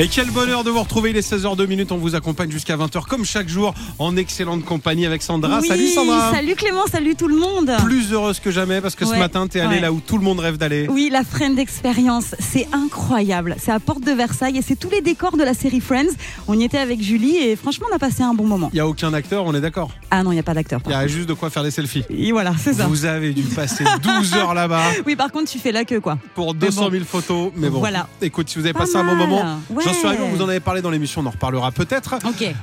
Et quel bonheur de vous retrouver, il est 16h02 minutes, on vous accompagne jusqu'à 20h comme chaque jour en excellente compagnie avec Sandra. Oui, salut Sandra Salut Clément, salut tout le monde. Plus heureuse que jamais parce que ce matin t'es allée ouais. là où tout le monde rêve d'aller. Oui, la Friend Experience, c'est incroyable. C'est à Porte de Versailles et c'est tous les décors de la série Friends. On y était avec Julie et franchement, on a passé un bon moment. Il n'y a aucun acteur, on est d'accord? Ah non, il n'y a pas d'acteur. Il y a juste de quoi faire des selfies. Et voilà, c'est ça. Vous avez dû passer 12 heures là-bas Oui, par contre, tu fais la queue, quoi. pour 200 000 photos. Mais bon, Voilà. écoute, si vous avez Pas passé un bon moment, Ouais. J'en vous en avait parlé dans l'émission, on en reparlera peut-être.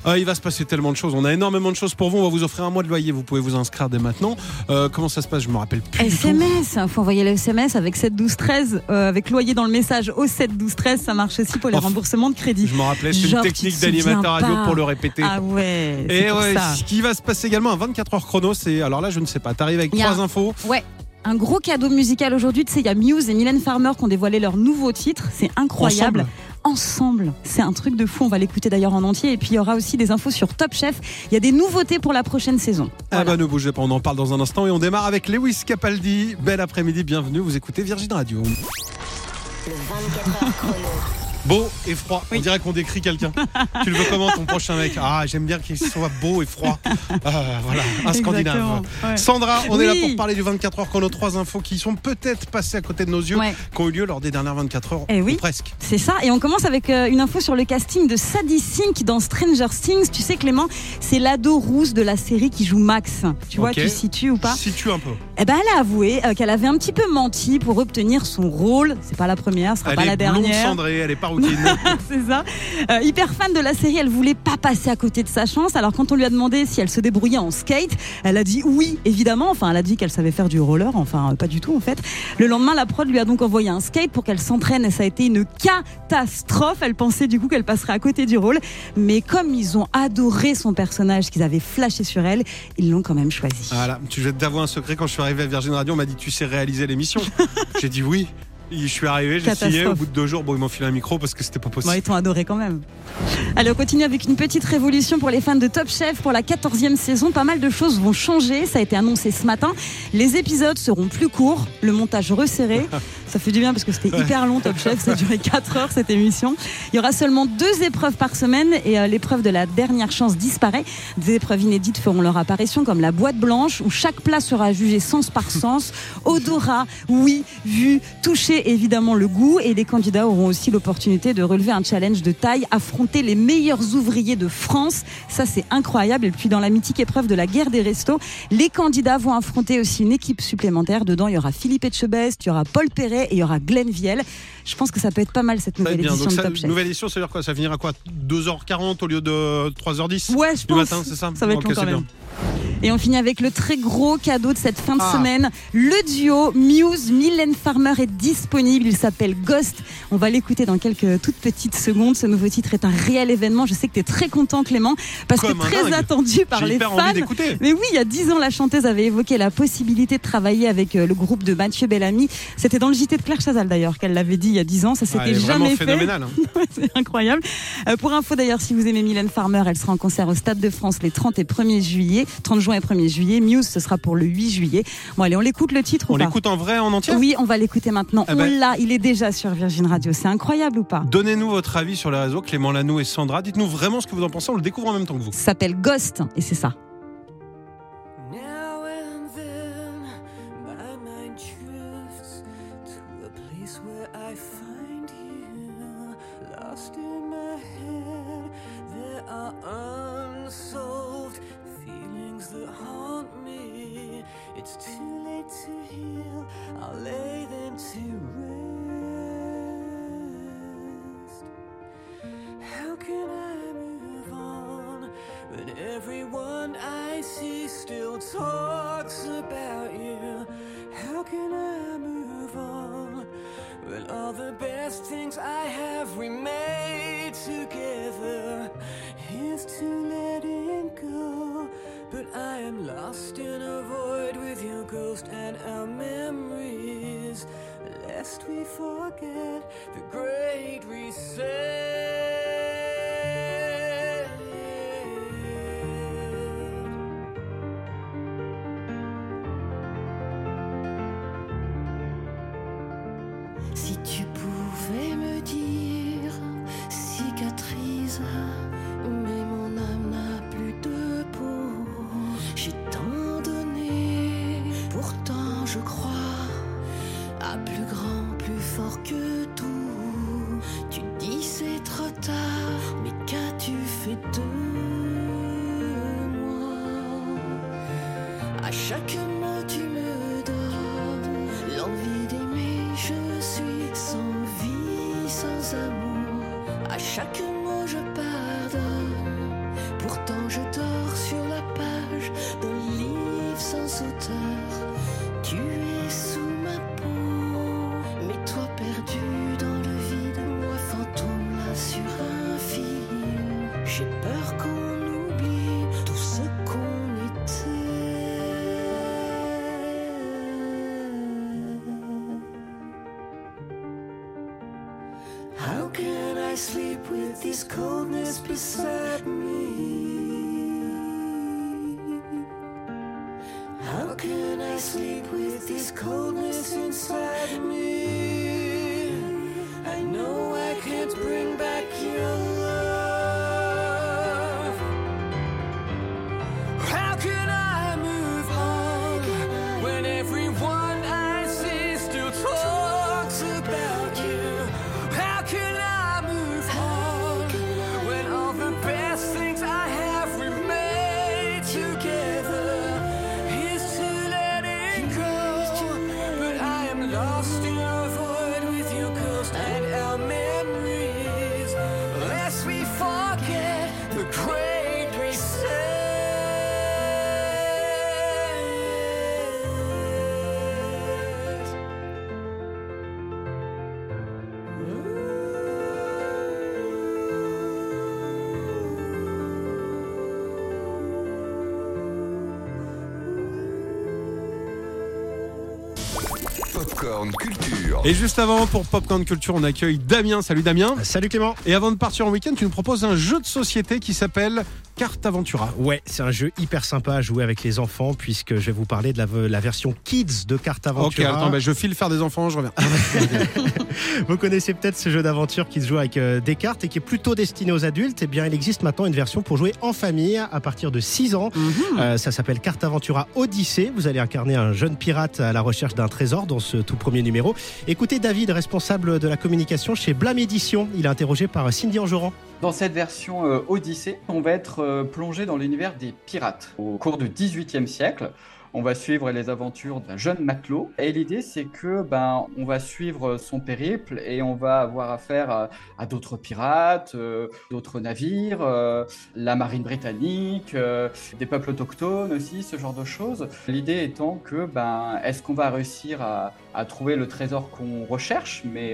Euh, il va se passer tellement de choses. On a énormément de choses pour vous. On va vous offrir un mois de loyer. Vous pouvez vous inscrire dès maintenant. Euh, comment ça se passe Je me rappelle plus. du tout. SMS, faut envoyer le SMS avec 7 12 13 euh, avec loyer dans le message au 7 12 13, ça marche aussi pour les Enfin, remboursements de crédit. Je me rappelais, c'est une technique te d'animateur radio pour le répéter. Ah ouais, Et pour ouais, ça. ce qui va se passer également à 24 heures chrono, c'est alors là je ne sais pas. T'arrives avec Il trois infos. Ouais. Un gros cadeau musical aujourd'hui, tu sais, il y a Muse et Mylène Farmer qui ont dévoilé leur nouveau titre, c'est incroyable. Ensemble. Ensemble, c'est un truc de fou, on va l'écouter d'ailleurs en entier et puis il y aura aussi des infos sur Top Chef, il y a des nouveautés pour la prochaine saison. Ah bah ne bougez pas, on en parle dans un instant et on démarre avec Lewis Capaldi. Bel après-midi, bienvenue. Vous écoutez Virgin Radio. Le 24 heures chrono. Beau et froid. On dirait qu'on décrit quelqu'un. tu le veux comment ton prochain mec Ah, j'aime bien qu'il soit beau et froid. Ah, voilà, un Scandinave. Ouais. Sandra, on est là pour parler du 24 heures chrono. Trois infos qui sont peut-être passées à côté de nos yeux, Ouais. qui ont eu lieu lors des dernières 24 heures. Eh oui. Ou presque. C'est ça, et on commence avec euh, une info sur le casting de Sadie Sink dans Stranger Things. Tu sais Clément, c'est l'ado rousse de la série qui joue Max. Tu vois, Ok. tu situes ou pas Situe un peu. Eh ben, elle a avoué euh, qu'elle avait un petit peu menti pour obtenir son rôle. C'est pas la première, ce sera Elle pas est la blonde dernière. cendrée, elle est pas C'est ça. Euh, hyper fan de la série, elle voulait pas passer à côté de sa chance. Alors quand on lui a demandé si elle se débrouillait en skate, elle a dit oui, évidemment. Enfin, elle a dit qu'elle savait faire du roller. Enfin, euh, pas du tout en fait. Le lendemain, la prod lui a donc envoyé un skate pour qu'elle s'entraîne et ça a été une catastrophe. Elle pensait du coup qu'elle passerait à côté du rôle, mais comme ils ont adoré son personnage, qu'ils avaient flashé sur elle, ils l'ont quand même choisi. Voilà, tu je vais t'avouer un secret. Quand je suis arrivé à Virgin Radio, on m'a dit Tu sais réaliser l'émission J'ai dit oui. Je suis arrivé, j'ai signé. Au bout de deux jours, bon, ils m'ont filé un micro parce que c'était pas Bon, possible. ils t'ont adoré quand même. Allez, on continue avec une petite révolution pour les fans de Top Chef. Pour la 14e saison, pas mal de choses vont changer. Ça a été annoncé ce matin. Les épisodes seront plus courts, le montage resserré. Ça fait du bien parce que c'était hyper long, Top Chef. Ça a duré 4 heures cette émission. Il y aura seulement deux épreuves par semaine et euh, l'épreuve de la dernière chance disparaît. Des épreuves inédites feront leur apparition comme la boîte blanche où chaque plat sera jugé sens par sens. Odorat, oui, vu, toucher évidemment le goût et les candidats auront aussi l'opportunité de relever un challenge de taille, affronter les meilleurs ouvriers de France. Ça c'est incroyable. Et puis dans la mythique épreuve de la guerre des restos, les candidats vont affronter aussi une équipe supplémentaire. Dedans il y aura Philippe Etchebest, il y aura Paul Perret et il y aura Glenn Viel. Je pense que ça peut être pas mal cette nouvelle bien. édition Donc, de ça, Top Chef. nouvelle édition, ça veut dire quoi? Ça finira quoi? 2h40 au lieu de 3h10 Ouais, je du pense. matin, c'est ça? Ça va être Ok, long quand même. bien. Et on finit avec le très gros cadeau de cette fin de Ah. semaine. Le duo Muse, Mylène Farmer est disponible. Il s'appelle Ghost. On va l'écouter dans quelques toutes petites secondes. Ce nouveau titre est un réel événement. Je sais que tu es très content, Clément, parce Comme que très dingue. attendu par les hyper fans. Mais oui, il y a dix ans, la chanteuse avait évoqué la possibilité de travailler avec euh, le groupe de Mathieu Bellamy. C'était dans le JT de Claire Chazal d'ailleurs qu'elle l'avait dit il y a dix ans. Ça Ah, s'était vraiment jamais fait. hein. C'est incroyable. Euh, pour info d'ailleurs, si vous aimez Mylène Farmer, elle sera en concert au Stade de France les 30 et 1er juillet, 30 juin et 1er juillet. Muse, ce sera pour le 8 juillet. Bon allez, on l'écoute le titre On ou pas l'écoute en vrai, en entier Oui, on va l'écouter maintenant. Ah on ben. l'a, il est déjà sur Virgin Radio. C'est incroyable ou pas Donnez-nous votre avis sur les réseaux, Clément Lano et Sandra. Dites-nous vraiment ce que vous en pensez, on le découvre en même temps que vous. Ça s'appelle Ghost et c'est ça. Forget the great chaque mot tu me donnes l'envie d'aimer. Je suis sans vie, sans amour. À chaque with this coldness inside me? Popcorn Culture. Et juste avant, pour Popcorn Culture, on accueille Damien. Salut Damien. Salut Clément. Et avant de partir en week-end, tu nous proposes un jeu de société qui s'appelle Carte Aventura. Ouais, c'est un jeu hyper sympa à jouer avec les enfants puisque je vais vous parler de la, la version Kids de Carte Ok, Aventura. attends, bah, je file faire des enfants, je reviens. Vous connaissez peut-être ce jeu d'aventure qui se joue avec euh, des cartes et qui est plutôt destiné aux adultes. Eh bien, il existe maintenant une version pour jouer en famille à partir de 6 ans. Euh, ça s'appelle Carte Aventura Odyssée. Vous allez incarner un jeune pirate à la recherche d'un trésor dans ce tout premier numéro. Écoutez David, responsable de la communication chez Blâme Édition. Il est interrogé par Cindy Anjoran. Dans cette version euh, Odyssée, on va être euh, plongé dans l'univers des pirates. Au cours du XVIIIe siècle, on va suivre les aventures d'un jeune matelot. Et l'idée, c'est que ben, on va suivre son périple et on va avoir affaire à, d'autres pirates, euh, d'autres navires, euh, la marine britannique, des peuples autochtones aussi, ce genre de choses. L'idée étant que ben, est-ce qu'on va réussir à, à trouver le trésor qu'on recherche, mais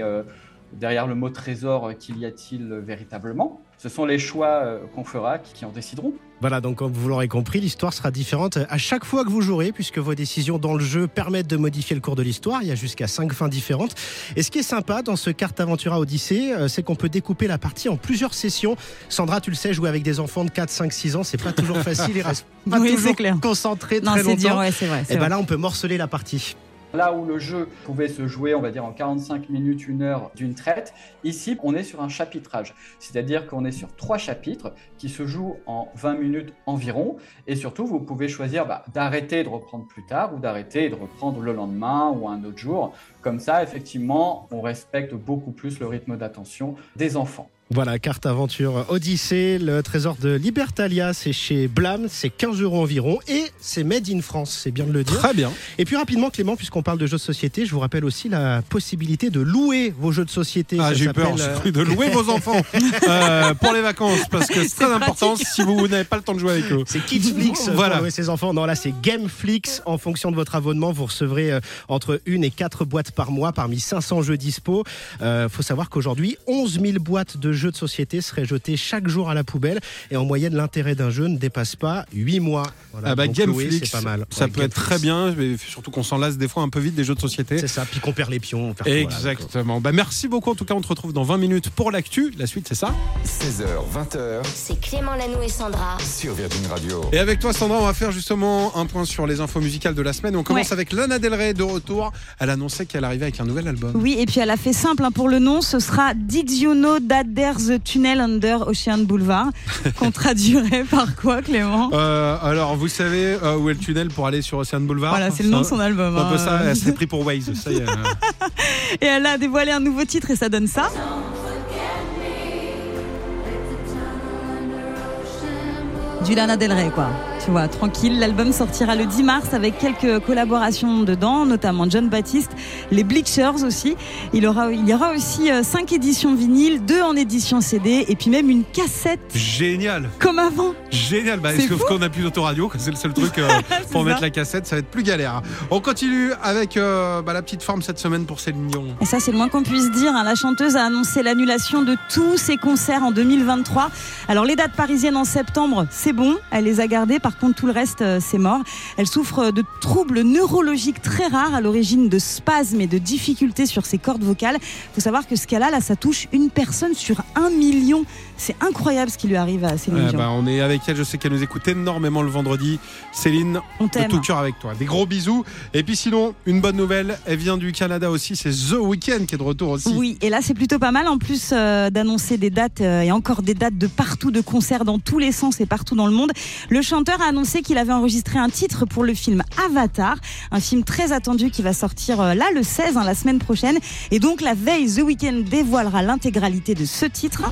derrière le mot trésor, euh, qu'y a-t-il véritablement? Ce sont les choix euh, qu'on fera qui, en décideront. Voilà, donc comme vous l'aurez compris, l'histoire sera différente à chaque fois que vous jouerez, puisque vos décisions dans le jeu permettent de modifier le cours de l'histoire. Il y a jusqu'à cinq fins différentes. Et ce qui est sympa dans ce carte Aventura Odyssée, euh, c'est qu'on peut découper la partie en plusieurs sessions. Sandra, tu le sais, jouer avec des enfants de 4, 5, 6 ans, c'est pas toujours facile. Ils restent pas Oui, c'est toujours clair. concentrés Non, très longtemps. ouais, vrai. Et ben vrai. là, on peut morceler la partie. Là où le jeu pouvait se jouer, on va dire, en 45 minutes, une heure d'une traite, ici, on est sur un chapitrage. C'est-à-dire qu'on est sur trois chapitres qui se jouent en 20 minutes environ. Et surtout, vous pouvez choisir bah, d'arrêter de reprendre plus tard ou d'arrêter de reprendre le lendemain ou un autre jour. Comme ça, effectivement, on respecte beaucoup plus le rythme d'attention des enfants. Voilà, carte aventure Odyssée, le trésor de Libertalia, c'est chez Blam, c'est 15 euros environ et c'est made in France, c'est bien de le dire. Très bien. Et puis rapidement, Clément, puisqu'on parle de jeux de société, je vous rappelle aussi la possibilité de louer vos jeux de société. Ah, j'ai eu peur, j'ai euh, cru de louer vos enfants euh, pour les vacances parce que c'est très important si vous n'avez pas le temps de jouer avec eux. C'est Kidsflix Voilà. pour louer ses enfants. Non, là, c'est Gameflix. En fonction de votre abonnement, vous recevrez euh, entre une et quatre boîtes par mois parmi 500 jeux dispo. Euh, faut savoir qu'aujourd'hui, 11 000 boîtes de jeux de société seraient jetées chaque jour à la poubelle. Et en moyenne, l'intérêt d'un jeu ne dépasse pas 8 mois. Voilà, Ah bah Gameflix, c'est pas mal. ça Ouais, peut être très bien, mais surtout qu'on s'en lasse des fois un peu vite des jeux de société. C'est ça, puis qu'on perd les pions. on perd tout, voilà, donc, Exactement. Bah, merci beaucoup. En tout cas, on te retrouve dans 20 minutes pour l'actu. La suite, c'est ça? 16h, 20h C'est Clément Lanou et Sandra. sur Virgin Radio. Et avec toi, Sandra, on va faire justement un point sur les infos musicales de la semaine. On commence Ouais. avec Lana Del Rey de retour. Elle annonçait qu'elle arrivait avec un nouvel album. Oui, et puis elle a fait simple hein, pour le nom. Ce sera Did You Know That A Tunnel Under Ocean Boulevard Qu'on traduirait par quoi, Clément? Euh, alors, vous savez euh, où est le tunnel pour aller sur Ocean Boulevard? Voilà, c'est le nom de son album. c'est Un peu hein. ça, elle s'est pris pour Waze. Ça y est. Et elle a dévoilé un nouveau titre et ça donne ça. Du Lana Del Rey, quoi. Tu vois, tranquille. L'album sortira le 10 mars avec quelques collaborations dedans, notamment John Baptiste, les Bleachers aussi. Il, aura, il y aura aussi 5 éditions vinyles, 2 en édition CD et puis même une cassette Génial, comme avant. génial. Bah, fou. qu'on a plus d'autoradio, c'est le seul truc euh, pour mettre la cassette, ça va être plus galère. On continue avec euh, bah, la petite forme cette semaine pour Céline Dion. Et ça, c'est le moins qu'on puisse dire. hein. La chanteuse a annoncé l'annulation de tous ses concerts en 2023. Alors, les dates parisiennes en septembre, c'est bon. Elle les a gardées. Par contre, tout le reste, euh, c'est mort. Elle souffre de troubles neurologiques très rares à l'origine de spasmes et de difficultés sur ses cordes vocales. faut savoir que ce qu'elle a, là, ça touche une personne sur un million. C'est incroyable ce qui lui arrive à Céline Dion. bah, on est avec elle, je sais qu'elle nous écoute énormément le vendredi. Céline, On de tout cœur avec toi. Des gros bisous. Et puis sinon, une bonne nouvelle, elle vient du Canada aussi, c'est The Weeknd qui est de retour aussi. Oui, et là c'est plutôt pas mal en plus euh, d'annoncer des dates euh, et encore des dates de partout, de concerts dans tous les sens et partout dans le monde. Le chanteur a annoncé qu'il avait enregistré un titre pour le film Avatar, un film très attendu qui va sortir euh, là le 16, hein, la semaine prochaine. Et donc la veille, The Weeknd dévoilera l'intégralité de ce titre.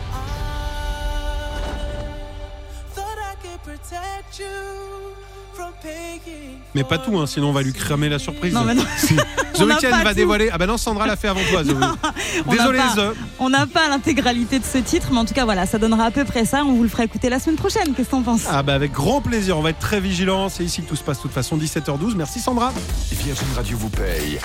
Mais pas tout, hein, sinon on va lui cramer la surprise. Non, mais non. The On n'a Weeknd pas va tout. dévoiler. Ah bah non, Sandra l'a fait avant toi. The Weeknd. On n'a Désolé, pas-. On n'a pas l'intégralité de ce titre, mais en tout cas voilà, ça donnera à peu près ça. On vous le fera écouter la semaine prochaine. Qu'est-ce que t'en penses? Ah bah avec grand plaisir, on va être très vigilants. C'est ici que tout se passe de toute façon, 17h12. Merci Sandra. Virgin Radio vous paye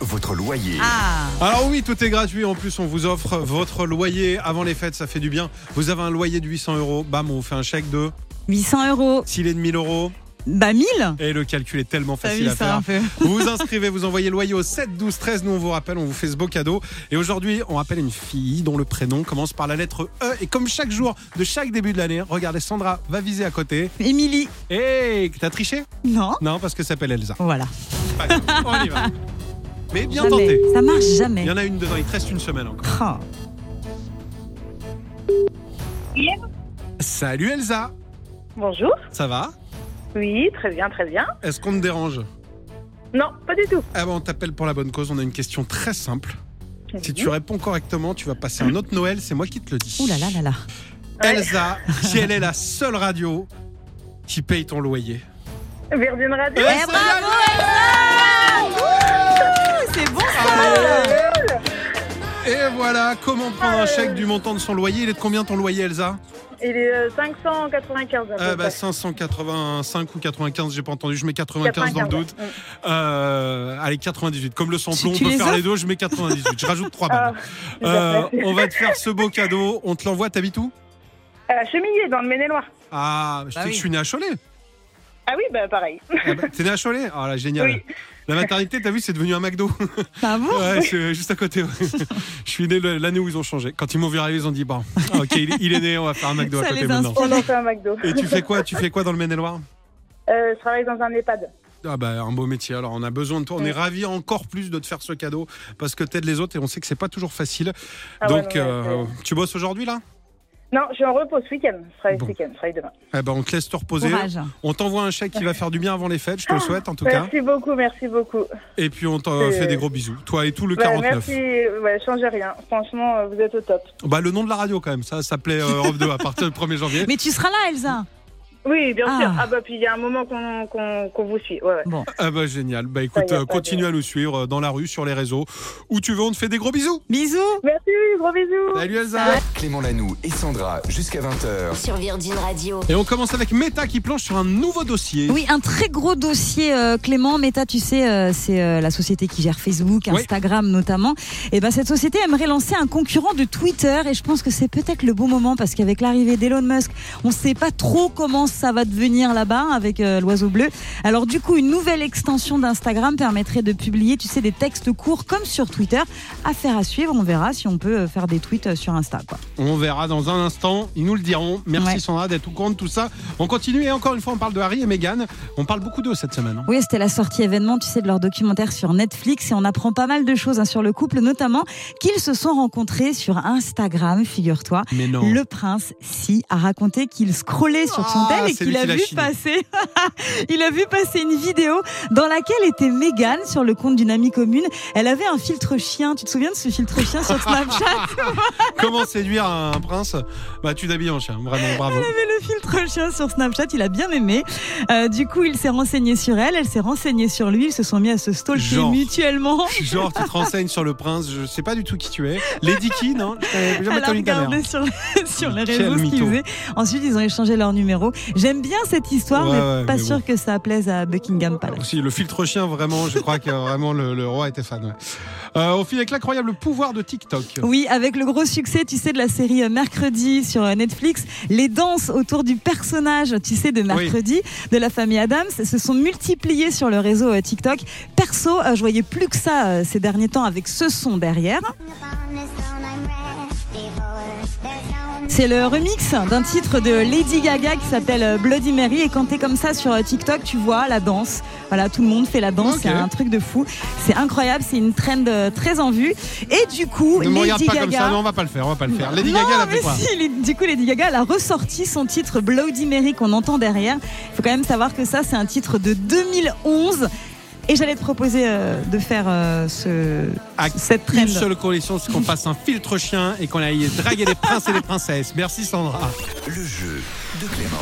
votre loyer. Ah Alors oui, tout est gratuit. En plus, on vous offre votre loyer avant les fêtes. Ça fait du bien. Vous avez un loyer de 800 euros. Bam, on vous fait un chèque de 800 euros. s'il est de 1000 euros. Bah 1000 Et le calcul est tellement facile vu à faire. Vous vous inscrivez, vous envoyez le loyer au 7 12 13. Nous, on vous rappelle, on vous fait ce beau cadeau. Et aujourd'hui, on appelle une fille dont le prénom commence par la lettre E. Et comme chaque jour de chaque début de l'année, regardez, Sandra va viser à côté. Émilie Et t'as triché? Non Non, parce que ça s'appelle Elsa. Voilà. On y va. Mais bien jamais. tenté. Ça marche jamais. Il y en a une dedans, il te reste une semaine encore. Oh. Salut Elsa, Bonjour. ça va? Oui, très bien, très bien. Est-ce qu'on te dérange? Non, pas du tout. Ah bon, on t'appelle pour la bonne cause, on a une question très simple. Si tu réponds correctement, tu vas passer un autre Noël, c'est moi qui te le dis. Ouh là là là là. Elsa, si elle est la seule radio qui paye ton loyer. Virgin Radio. Eh, bravo Elsa C'est bon ça Et voilà, comment prendre un chèque du montant de son loyer? Il est de combien ton loyer Elsa? Il est euh, 595 à peu euh, bah, près. 585 ou 95, j'ai pas entendu, je mets 95, dans le doute. ouais. Euh, allez, 98. Comme le samplon, on peut les faire les deux, je mets 98. Je rajoute 3 Ah, balles. super, Euh, on va te faire ce beau cadeau. On te l'envoie, t'habites où? À Chemillé, dans le Maine-et-Loire. Ah, je sais Bah que je suis né à Cholet. Ah oui, bah pareil. Ah bah, T'es né à Cholet? Ah là, génial. Oui. La maternité, t'as vu, c'est devenu un McDo. Ah bon Ouais, c'est juste à côté. ouais. je suis né l'année où ils ont changé. Quand ils m'ont vu arriver, ils ont dit bon, ah, ok, il est, il est né, on va faire un McDo à côté les maintenant. On en fait un McDo. Et tu fais quoi Tu fais quoi dans le Maine-et-Loire? Euh, je travaille dans un EHPAD. Ah bah un beau métier. Alors on a besoin de toi. On Ouais. est ravis encore plus de te faire ce cadeau parce que t'aides les autres et on sait que c'est pas toujours facile. Ah ouais, Donc non, euh, tu bosses aujourd'hui là? Non, je suis en repos ce week-end. Je travaille Bon. ce week-end, je travaille demain. Eh ben on te laisse te reposer. Courage. On t'envoie un chèque qui va faire du bien avant les fêtes. Je te le souhaite en tout cas. Merci beaucoup, merci beaucoup. Et puis on t'en fait des gros bisous. Toi et tout le Bah, 49. merci, ouais, changez rien. Franchement, euh, vous êtes au top. Bah le nom de la radio quand même. Ça s'appelait euh, Europe 2 à partir du 1er janvier. Mais tu seras là Elsa Oui, bien Ah. sûr. Ah bah puis il y a un moment qu'on vous suit. Ouais, ouais. Bon, Ah bah génial. Bah écoute, euh, continue de- à nous suivre euh, dans la rue, sur les réseaux, où tu veux. On te fait des gros bisous. bisous Merci, gros bisous. Salut Elsa. Clément Lanoux et Sandra jusqu'à 20h. Sur Virgin Radio. Et on commence avec Meta qui planche sur un nouveau dossier. Oui, un très gros dossier, euh, Clément. Meta, tu sais, euh, c'est euh, la société qui gère Facebook, Oui. Instagram notamment. Et ben, cette société aimerait lancer un concurrent de Twitter. Et je pense que c'est peut-être le bon moment parce qu'avec l'arrivée d'Elon Musk, on ne sait pas trop comment ça va devenir là-bas avec euh, l'oiseau bleu. Alors, du coup, une nouvelle extension d'Instagram permettrait de publier, tu sais, des textes courts comme sur Twitter. Affaire à suivre. On verra si on peut euh, faire des tweets euh, sur Insta. Quoi. On verra dans un instant. Ils nous le diront. Merci Ouais. Sandra d'être au courant de tout ça. On continue et encore une fois, on parle de Harry et Meghan. On parle beaucoup d'eux cette semaine. hein. Oui, c'était la sortie événement, tu sais, de leur documentaire sur Netflix et on apprend pas mal de choses hein, sur le couple, notamment qu'ils se sont rencontrés sur Instagram, figure-toi. Mais non. Le prince, si, a raconté qu'il scrollait sur son Ah. Ah, et qu'il a vu passer, il a vu passer une vidéo dans laquelle était Mégane sur le compte d'une amie commune. Elle avait un filtre chien. Tu te souviens de ce filtre chien sur Snapchat Comment séduire un prince? Bah, tu t'habilles en chien, vraiment, bravo. Elle avait le filtre chien sur Snapchat. Il a bien aimé. Euh, du coup, il s'est renseigné sur elle. Elle s'est renseignée sur lui. Ils se sont mis à se stalker Genre. mutuellement. Genre, tu te renseignes sur le prince, je sais pas du tout qui tu es. Lady qui, non? Elle a regardé sur, sur les réseaux ce qu'ils faisaient. Ensuite, ils ont échangé leur numéro. J'aime bien cette histoire, Ouais, mais ouais, pas mais sûr bon. que ça plaise à Buckingham Palace. Aussi, le filtre chien, vraiment, je crois que vraiment le, le roi était fan. ouais. Euh, on finit avec l'incroyable pouvoir de TikTok. Oui, avec le gros succès, tu sais, de la série euh, Mercredi sur euh, Netflix, les danses autour du personnage, tu sais, de Mercredi, de la famille Adams, se sont multipliées sur le réseau euh, TikTok. Perso, je voyais plus que ça ces derniers temps avec ce son derrière. C'est le remix d'un titre de Lady Gaga qui s'appelle Bloody Mary et quand t'es comme ça sur TikTok, tu vois la danse. Voilà, tout le monde fait la danse, c'est un truc de fou. C'est incroyable, c'est une trend euh, très en vue. Et du coup, Ne Lady pas Gaga. comme ça, non, on va pas le faire, on va pas le faire. Lady Non, Gaga, mais quoi si, du coup, Lady Gaga, elle a ressorti son titre Bloody Mary qu'on entend derrière. Il faut quand même savoir que ça, c'est un titre de 2011. Et j'allais te proposer euh, de faire euh, ce, À cette trend. Une seule condition, c'est qu'on fasse un filtre chien et qu'on aille draguer des princes et des princesses. Merci Sandra. Le jeu de Clément.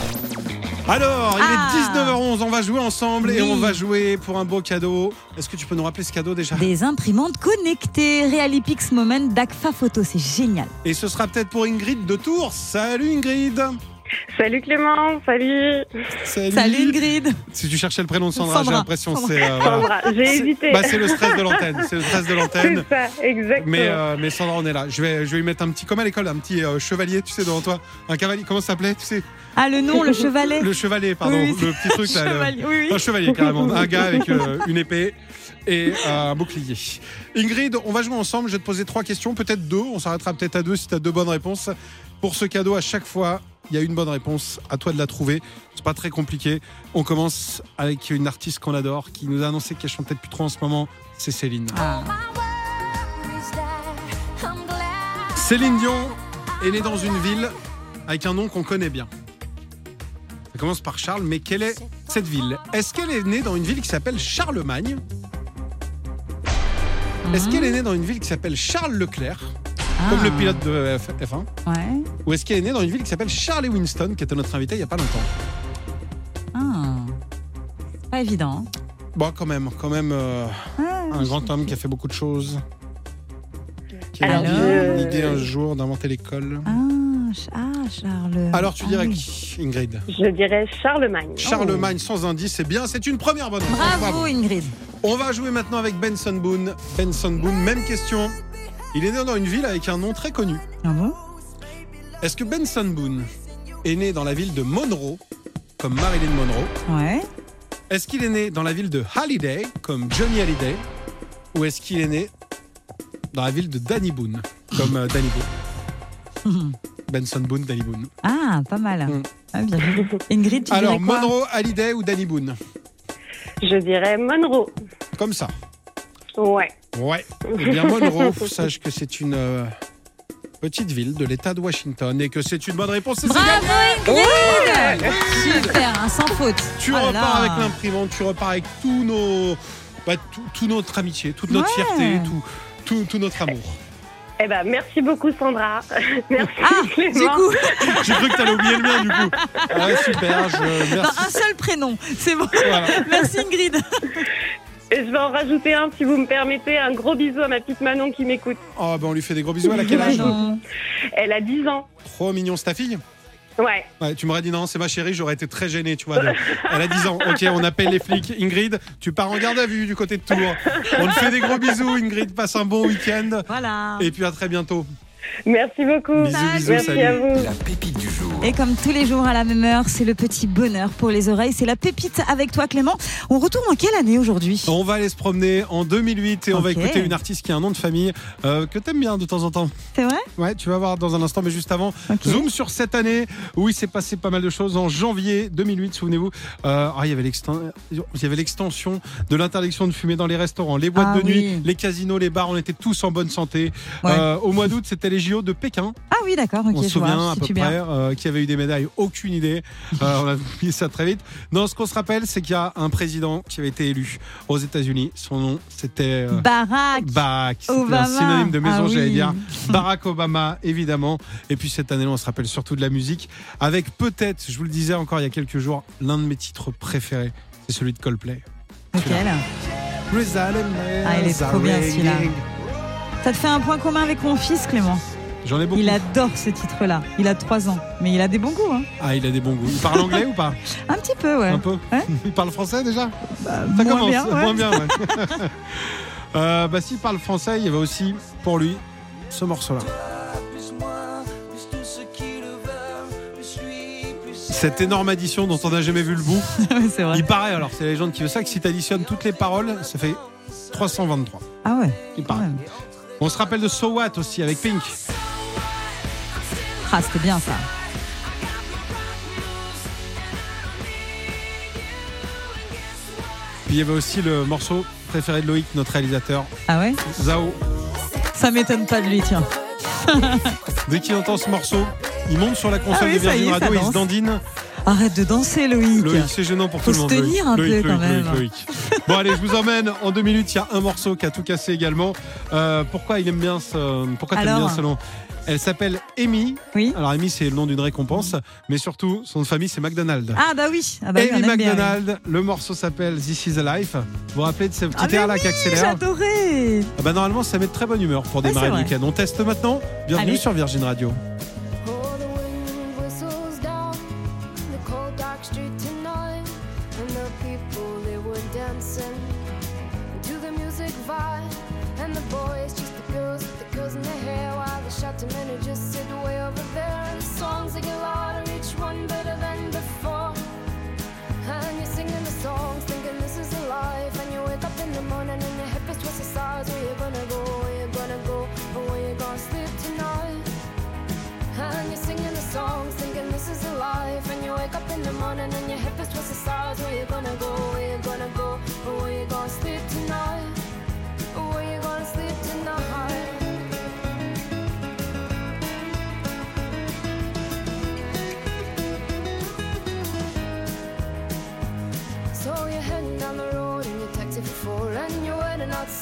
Alors, il Ah. est 19h11, on va jouer ensemble et on va jouer pour un beau cadeau. Est-ce que tu peux nous rappeler ce cadeau déjà? Des imprimantes connectées, Realipix Moment d'Agfa Photo, c'est génial. Et ce sera peut-être pour Ingrid de Tours. Salut Ingrid Salut Clément, salut Salut, Salut Ingrid Si tu cherchais le prénom de Sandra, Sandra. j'ai l'impression c'est... euh, voilà. Sandra. J'ai C'est- hésité. Bah, c'est le stress de l'antenne. C'est le stress de C'est l'antenne. ça, exactement. Mais, euh, mais Sandra, on est là. Je vais, je vais lui mettre un petit, comme à l'école, un petit euh, chevalier, tu sais, devant toi. Un cavalier, comment ça s'appelait, tu sais? Ah, le nom, le chevalet Le chevalier, pardon. Oui, oui, le petit truc là. le- Chevalier, oui, oui. Un chevalier, carrément. Un gars avec euh, une épée et euh, un bouclier. Ingrid, on va jouer ensemble. Je vais te poser trois questions, peut-être deux. On s'arrêtera peut-être à deux si tu as deux bonnes réponses. Pour ce cadeau, à chaque fois, il y a une bonne réponse. À toi de la trouver. C'est pas très compliqué. On commence avec une artiste qu'on adore, qui nous a annoncé qu'elle chantait plus trop en ce moment. C'est Céline. Ah. Céline Dion est née dans une ville avec un nom qu'on connaît bien. Ça commence par Charles, mais quelle est cette ville? Est-ce qu'elle est née dans une ville qui s'appelle Charlemagne? Est-ce qu'elle est née dans une ville qui s'appelle Charles Leclerc, comme Ah. le pilote de F- F1 Ouais. Ou est-ce qu'elle est née dans une ville qui s'appelle Charles et Winston, qui était notre invité il n'y a pas longtemps Ah. Pas évident. hein. Bon, quand même, quand même, euh, Ah, un grand homme qui a fait beaucoup de choses. Qui a eu l'idée un jour d'inventer l'école. Ah, ah, Charles. Alors, tu Ah dirais oui. qui, Ingrid Je dirais Charlemagne. Charlemagne sans indice, c'est bien, c'est une première bonne réponse. Bravo, Ingrid. On va jouer maintenant avec Benson Boone. Benson Boone, même question. Il est né dans une ville avec un nom très connu. Ah bon? Est-ce que Benson Boone est né dans la ville de Monroe, comme Marilyn Monroe? Ouais. Est-ce qu'il est né dans la ville de Halliday, comme Johnny Hallyday? Ou est-ce qu'il est né dans la ville de Danny Boone, comme euh, Danny Boone? Benson Boone, Danny Boone. Ah, pas mal. Mm. Ah, bien. Ingrid, tu Alors, quoi? Monroe, Halliday ou Danny Boone? Je dirais Monroe. Comme ça. Ouais. Ouais. Eh bien, Monroe, sache que c'est une euh, petite ville de l'État de Washington et que c'est une bonne réponse. c'est Bravo. Ingrid Super, hein, sans faute. Tu Oh repars avec l'imprimante, tu repars avec tous nos, bah, tout, tout notre amitié, toute notre Ouais. fierté, tout, tout, tout notre amour. Eh ben, merci beaucoup, Sandra. merci, Ah, Clément. du coup, J'ai cru que t'allais oublier le mien du coup. Ah, super, je, non, merci. un seul prénom, c'est bon. Voilà. Merci Ingrid. Et je vais en rajouter un, si vous me permettez. Un gros bisou à ma petite Manon qui m'écoute. Oh, ben on lui fait des gros bisous. Elle a quel âge. Elle a 10 ans. Trop mignon, c'est ta fille? Ouais. Ouais, tu m'aurais dit non, c'est ma chérie, j'aurais été très gêné, tu vois. de- Elle a 10 ans. Ok, on appelle les flics. Ingrid, tu pars en garde à vue du côté de Tours. On te fait des gros bisous, Ingrid. Passe un bon week-end. Voilà. Et puis à très bientôt. Merci beaucoup. Bisous, bisous, Merci salut. à vous. La pépite du jour. Et comme tous les jours à la même heure, c'est le petit bonheur pour les oreilles. C'est la pépite avec toi, Clément. On retourne en quelle année aujourd'hui? On va aller se promener en 2008 et on va écouter une artiste qui a un nom de famille euh, que t'aimes bien de temps en temps. C'est vrai? Ouais, tu vas voir dans un instant, mais juste avant, zoom sur cette année où il s'est passé pas mal de choses. En janvier 2008, souvenez-vous, euh, ah, il y avait l'extension de l'interdiction de fumer dans les restaurants, les boîtes Ah de nuit, les casinos, les bars, on était tous en bonne santé. Ouais. Euh, au mois d'août, c'était les JO de Pékin. Ah oui, d'accord. ok, on se je vois, souvient à peu près euh, qui avait eu des médailles, aucune idée. Euh, on a oublié ça très vite. Non, ce qu'on se rappelle, c'est qu'il y a un président qui avait été élu aux États-Unis. Son nom, c'était euh, Barack. Barack. Obama. un synonyme de maison, Ah j'allais oui. dire. Barack Obama, évidemment. Et puis cette année, on se rappelle surtout de la musique, avec peut-être, je vous le disais encore il y a quelques jours, l'un de mes titres préférés, c'est celui de Coldplay. Lequel? Ah, il est trop bien, celui-là. Ça te fait un point commun avec mon fils, Clément? J'en ai beaucoup. Il adore ce titre-là. Il a 3 ans. Mais il a des bons goûts. Hein. Ah, il a des bons goûts. Il parle anglais ou pas Un petit peu, ouais. Un peu. Ouais. Il parle français déjà Bah, Ça moins commence. bien, ouais. Moins bien, ouais. Euh, bah, s'il parle français, il y avait aussi pour lui ce morceau-là. Cette énorme addition dont on n'a jamais vu le bout. Ouais, c'est vrai. Il paraît, alors c'est la légende qui veut ça, que si tu additionnes toutes les paroles, ça fait 323. Ah ouais. Il paraît. On se rappelle de So What aussi avec Pink. Ah, c'était bien ça. Puis il y avait aussi le morceau préféré de Loïc, notre réalisateur, Ah ouais Zao. Ça m'étonne pas de lui, tiens. Dès qu'il entend ce morceau, il monte sur la console Ah oui, de Virgin Radio, il se dandine. Arrête de danser, Loïc. Loïc, c'est gênant pour Faut tout le monde. se Loïc. tenir un peu, Loïc, quand même. Bon, allez, je vous emmène. En deux minutes, il y a un morceau qui a tout cassé également. Euh, pourquoi il aime bien ce, pourquoi t'aimes Alors bien ce nom? Elle s'appelle Amy. Oui. Alors, Amy, c'est le nom d'une récompense, mais surtout, son nom de famille, c'est McDonald. Ah bah oui. Ah bah Amy bien, oui. McDonald, le morceau s'appelle This is a Life. Vous vous rappelez de ce petit Ah air là oui, qui accélère? j'adorais. Ah bah, Normalement, ça met de très bonne humeur pour démarrer le week-end. On teste maintenant. Bienvenue Allez. sur Virgin Radio.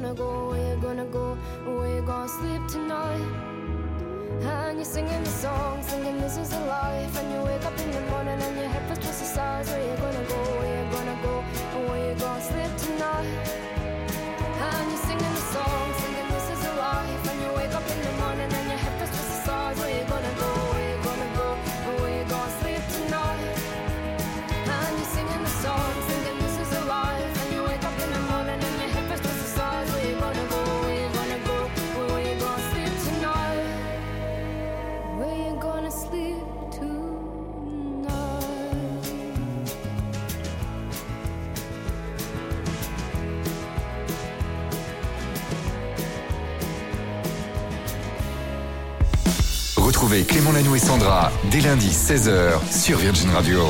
Gonna go? Where you gonna go? Where you gonna sleep tonight? And you're singing the songs, thinking this is a life. And you wake up in the morning and your head feels towards the stars. Where you gonna go? Clément Lanoux et Sandra dès lundi 16h sur Virgin Radio.